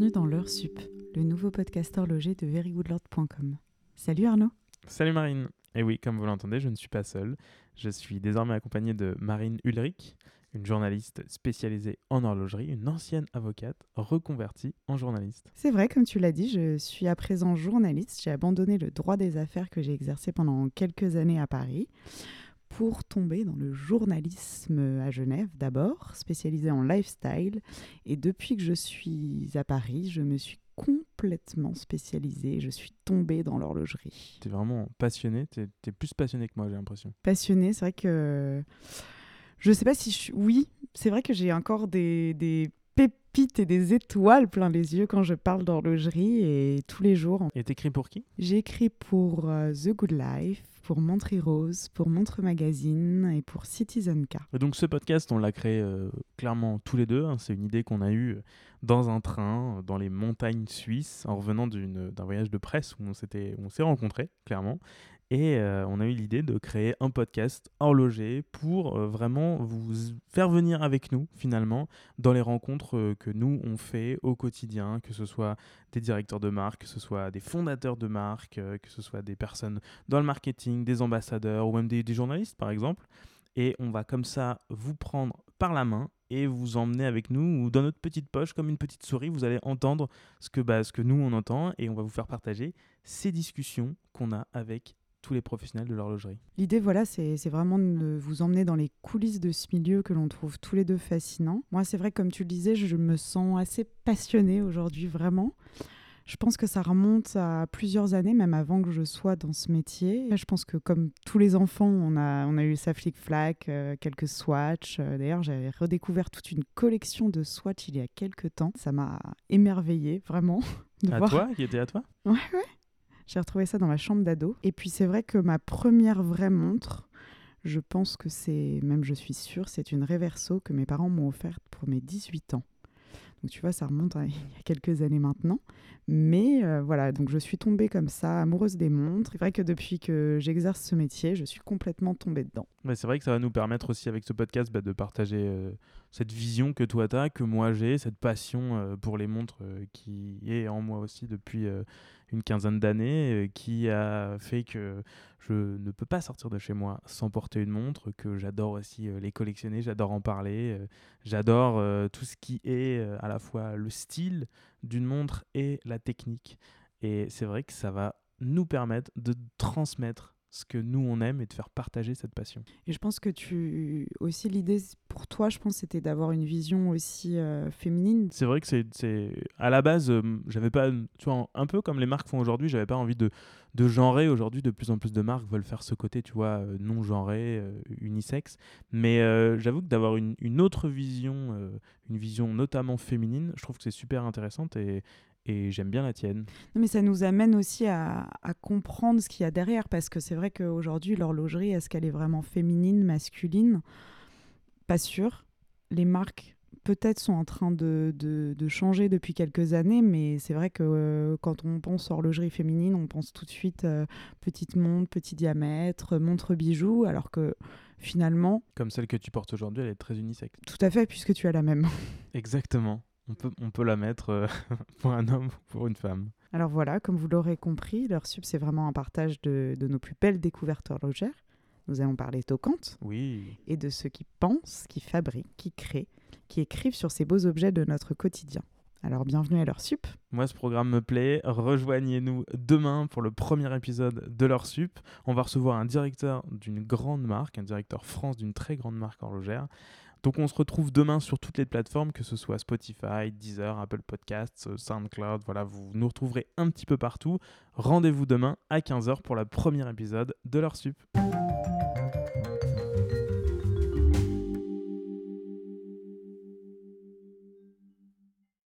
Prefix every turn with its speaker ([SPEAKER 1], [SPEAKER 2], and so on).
[SPEAKER 1] bienvenue dans l'heure sup, le nouveau podcast horloger de verygoodlord.com. Salut Arnaud.
[SPEAKER 2] Salut Marine. Et oui, comme vous l'entendez, je ne suis pas seul. Je suis désormais accompagné de Marine Ulrich, une journaliste spécialisée en horlogerie, une ancienne avocate reconvertie en journaliste.
[SPEAKER 1] C'est vrai, comme tu l'as dit, je suis à présent journaliste. J'ai abandonné le droit des affaires que j'ai exercé pendant quelques années à Paris pour tomber dans le journalisme à Genève d'abord, spécialisé en lifestyle. Et depuis que je suis à Paris, je me suis complètement spécialisée. Je suis tombée dans l'horlogerie.
[SPEAKER 2] Tu es vraiment passionnée, tu es, plus passionnée que moi, j'ai l'impression.
[SPEAKER 1] Passionnée, c'est vrai que. Je sais pas si je suis. Oui, c'est vrai que j'ai encore des, des pépites et des étoiles plein les yeux quand je parle d'horlogerie et tous les jours.
[SPEAKER 2] Et t'écris pour qui?
[SPEAKER 1] J'écris pour euh, The Good Life, pour Montre Rose, pour Montre Magazine et pour Citizen.
[SPEAKER 2] Et donc ce podcast, on l'a créé euh, clairement tous les deux. Hein. C'est une idée qu'on a eue euh, dans un train, dans les montagnes suisses, en revenant d'un voyage de presse où on s'est rencontrés, clairement. Et euh, on a eu l'idée de créer un podcast horloger pour euh, vraiment vous faire venir avec nous, finalement, dans les rencontres euh, que nous, on fait au quotidien, que ce soit des directeurs de marque, que ce soit des fondateurs de marque, que ce soit des personnes dans le marketing, des ambassadeurs ou même des, journalistes, par exemple. Et on va comme ça vous prendre par la main et vous emmener avec nous ou dans notre petite poche comme une petite souris. Vous allez entendre ce que, bah, ce que nous on entend et on va vous faire partager ces discussions qu'on a avec tous les professionnels de l'horlogerie.
[SPEAKER 1] L'idée, voilà, c'est vraiment de vous emmener dans les coulisses de ce milieu que l'on trouve tous les deux fascinant. Moi, c'est vrai, comme tu le disais, je me sens assez passionnée aujourd'hui, vraiment. Je pense que ça remonte à plusieurs années, même avant que je sois dans ce métier. Je pense que comme tous les enfants, on a, on a eu sa flic-flac, euh, quelques swatchs. Euh, d'ailleurs, j'avais redécouvert toute une collection de swatchs il y a quelques temps. Ça m'a émerveillée, vraiment.
[SPEAKER 2] à toi Qui était à toi?
[SPEAKER 1] Ouais, ouais. J'ai retrouvé ça dans ma chambre d'ado. Et puis c'est vrai que ma première vraie montre, je pense que c'est, même je suis sûre, c'est une Reverso que mes parents m'ont offerte pour mes 18 ans. Donc tu vois, ça remonte à il y a quelques années maintenant. Mais euh, voilà, donc je suis tombée comme ça, amoureuse des montres. C'est vrai que depuis que j'exerce ce métier, je suis complètement tombée dedans.
[SPEAKER 2] Mais c'est vrai que ça va nous permettre aussi avec ce podcast bah, de partager euh, cette vision que toi tu as, que moi j'ai, cette passion euh, pour les montres qui est en moi aussi depuis une quinzaine d'années qui a fait que je ne peux pas sortir de chez moi sans porter une montre, que j'adore aussi les collectionner, j'adore en parler, j'adore tout ce qui est à la fois le style d'une montre et la technique. Et c'est vrai que ça va nous permettre de transmettre ce que nous on aime et de faire partager cette passion.
[SPEAKER 1] Et je pense que tu aussi l'idée pour toi, je pense c'était d'avoir une vision aussi euh, féminine.
[SPEAKER 2] C'est vrai que c'est à la base euh, j'avais pas tu vois un peu comme les marques font aujourd'hui, j'avais pas envie de de genrer aujourd'hui de plus en plus de marques veulent faire ce côté tu vois euh, non genré, unisexe, mais j'avoue que d'avoir une, une, autre vision une vision notamment féminine, je trouve que c'est super intéressante et et j'aime bien la tienne.
[SPEAKER 1] mais ça nous amène aussi à, comprendre ce qu'il y a derrière, parce que c'est vrai qu'aujourd'hui, l'horlogerie, est-ce qu'elle est vraiment féminine, masculine? Pas sûr. Les marques, peut-être, sont en train de, de, changer depuis quelques années, mais c'est vrai que euh, quand on pense horlogerie féminine, on pense tout de suite euh, petite montre, petit diamètre, montre bijoux, alors que finalement...
[SPEAKER 2] Comme celle que tu portes aujourd'hui, elle est très unisexe.
[SPEAKER 1] Tout à fait, puisque tu as la même.
[SPEAKER 2] Exactement on peut, on peut la mettre euh, pour un homme ou pour une femme.
[SPEAKER 1] Alors voilà, comme vous l'aurez compris, leur sub, c'est vraiment un partage de, de, nos plus belles découvertes horlogères. Nous allons parler toquantes.
[SPEAKER 2] Oui.
[SPEAKER 1] Et de ceux qui pensent, qui fabriquent, qui créent, qui écrivent sur ces beaux objets de notre quotidien. Alors bienvenue à leur sup.
[SPEAKER 2] Moi ce programme me plaît. Rejoignez-nous demain pour le premier épisode de leur sup. On va recevoir un directeur d'une grande marque, un directeur France d'une très grande marque horlogère. Donc on se retrouve demain sur toutes les plateformes, que ce soit Spotify, Deezer, Apple Podcasts, euh, SoundCloud, voilà, vous nous retrouverez un petit peu partout. Rendez-vous demain à 15h pour le premier épisode de leur sup.